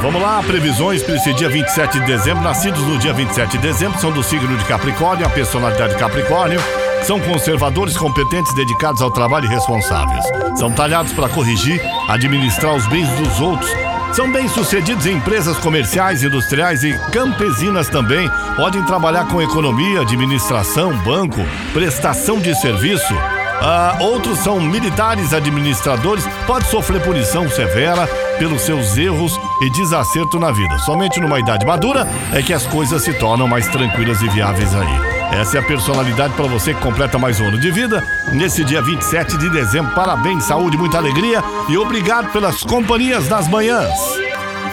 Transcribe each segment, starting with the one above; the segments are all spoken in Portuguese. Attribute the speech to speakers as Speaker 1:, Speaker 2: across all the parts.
Speaker 1: Vamos lá, previsões para esse dia 27 de dezembro. Nascidos no dia 27 de dezembro são do signo de Capricórnio, a personalidade de Capricórnio. São conservadores competentes dedicados ao trabalho e responsáveis. São talhados para corrigir, administrar os bens dos outros. São bem-sucedidos em empresas comerciais, industriais e campesinas também. Podem trabalhar com economia, administração, banco, prestação de serviço. Ah, outros são militares, administradores, pode sofrer punição severa pelos seus erros e desacerto na vida. Somente numa idade madura é que as coisas se tornam mais tranquilas e viáveis aí. Essa é a personalidade para você que completa mais um ano de vida. Nesse dia 27 de dezembro, parabéns, saúde, muita alegria e obrigado pelas companhias das manhãs.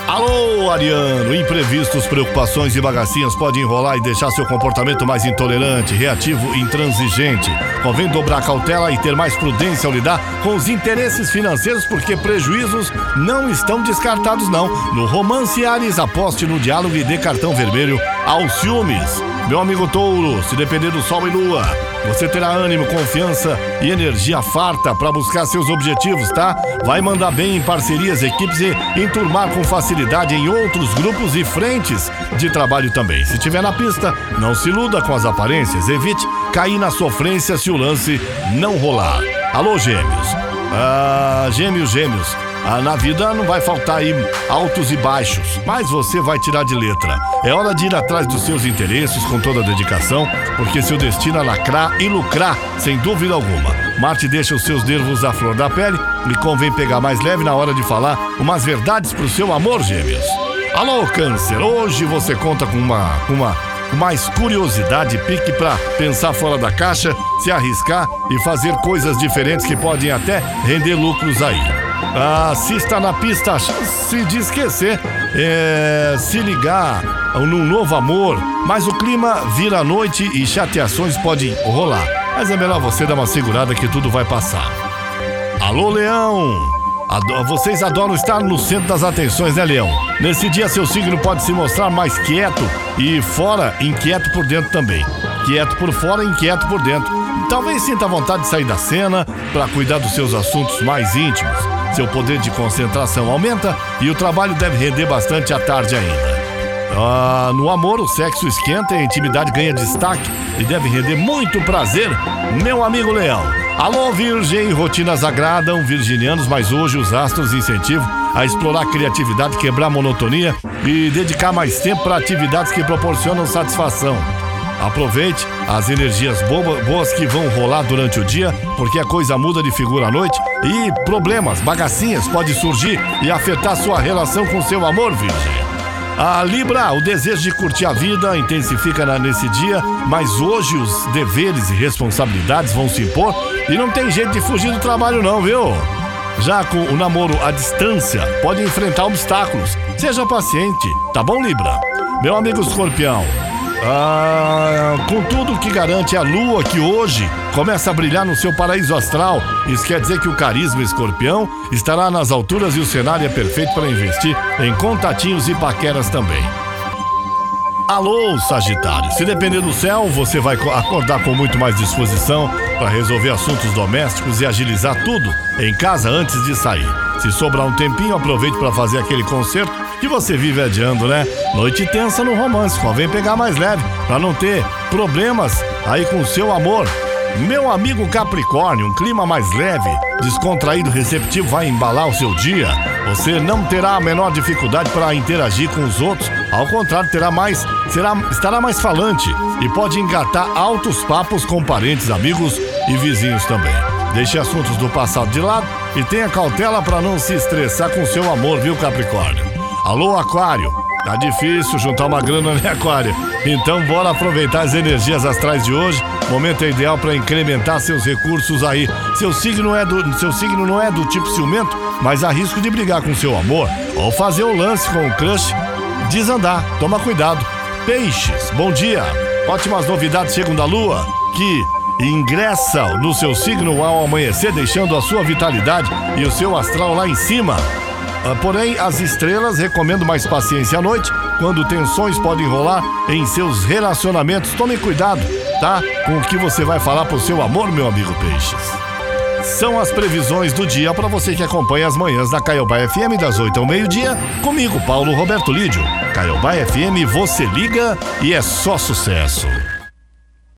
Speaker 1: Alô, Ariano! Imprevistos, preocupações e bagacinhas podem enrolar e deixar seu comportamento mais intolerante, reativo e intransigente. Convém dobrar cautela e ter mais prudência ao lidar com os interesses financeiros, porque prejuízos não estão descartados, não. No romance Ares, aposte no diálogo e dê cartão vermelho aos ciúmes. Meu amigo Touro, se depender do Sol e Lua, você terá ânimo, confiança e energia farta para buscar seus objetivos, tá? Vai mandar bem em parcerias, equipes e enturmar com facilidade em outros grupos e frentes de trabalho também. Se tiver na pista, não se iluda com as aparências, evite cair na sofrência se o lance não rolar. Alô, gêmeos. Ah, gêmeos, gêmeos. Ah, na vida não vai faltar aí altos e baixos, mas você vai tirar de letra. É hora de ir atrás dos seus interesses com toda a dedicação, porque seu destino é lacrar e lucrar, sem dúvida alguma. Marte deixa os seus nervos à flor da pele e convém pegar mais leve na hora de falar umas verdades pro seu amor, gêmeos. Alô, Câncer, hoje você conta com uma, com uma mais curiosidade, pique para pensar fora da caixa, se arriscar e fazer coisas diferentes que podem até render lucros aí. Se está na pista, se de esquecer, é, se ligar num novo amor, mas o clima vira noite e chateações podem rolar. Mas é melhor você dar uma segurada que tudo vai passar. Alô, Leão! Vocês adoram estar no centro das atenções, né, Leão? Nesse dia, seu signo pode se mostrar mais quieto e fora, inquieto por dentro também. Quieto por fora, inquieto por dentro. Talvez sinta vontade de sair da cena para cuidar dos seus assuntos mais íntimos. Seu poder de concentração aumenta e o trabalho deve render bastante à tarde ainda. Ah, no amor, o sexo esquenta e a intimidade ganha destaque e deve render muito prazer, meu amigo Leão. Alô, Virgem, rotinas agradam virginianos, mas hoje os astros incentivam a explorar a criatividade, quebrar a monotonia e dedicar mais tempo para atividades que proporcionam satisfação. Aproveite as energias boas que vão rolar durante o dia, porque a coisa muda de figura à noite e problemas, bagacinhas pode surgir e afetar sua relação com seu amor, Virgem. A Libra, o desejo de curtir a vida intensifica nesse dia, mas hoje os deveres e responsabilidades vão se impor e não tem jeito de fugir do trabalho não, viu? Já com o namoro à distância, pode enfrentar obstáculos. Seja paciente, tá bom, Libra? Meu amigo escorpião, ah, com tudo que garante a lua que hoje começa a brilhar no seu paraíso astral, isso quer dizer que o carisma escorpião estará nas alturas e o cenário é perfeito para investir em contatinhos e paqueras também. Alô, Sagitário. Se depender do céu, você vai acordar com muito mais disposição para resolver assuntos domésticos e agilizar tudo em casa antes de sair. Se sobrar um tempinho, aproveite para fazer aquele concerto que você vive adiando, né? Noite tensa no romance, convém pegar mais leve para não ter problemas aí com o seu amor. Meu amigo Capricórnio, um clima mais leve, descontraído, receptivo vai embalar o seu dia. Você não terá a menor dificuldade para interagir com os outros, ao contrário, terá mais, será, estará mais falante e pode engatar altos papos com parentes, amigos e vizinhos também. Deixe assuntos do passado de lado e tenha cautela para não se estressar com seu amor, viu, Capricórnio? Alô, Aquário. Tá difícil juntar uma grana, né, Aquário? Então bora aproveitar as energias astrais de hoje. Momento é ideal para incrementar seus recursos aí. Seu signo é do seu signo não é do tipo ciumento, mas há risco de brigar com seu amor ou fazer o lance com o crush desandar. Toma cuidado. Peixes, bom dia. Ótimas novidades chegam da lua que ingressa no seu signo ao amanhecer, deixando a sua vitalidade e o seu astral lá em cima. Ah, porém, as estrelas recomendam mais paciência à noite, quando tensões podem rolar em seus relacionamentos. Tome cuidado, tá? Com o que você vai falar pro seu amor, meu amigo Peixes. são as previsões do dia para você que acompanha as manhãs da Caiobá FM das 8 ao meio-dia, comigo, Paulo Roberto Lídio. Caiobá FM, você liga e é só sucesso.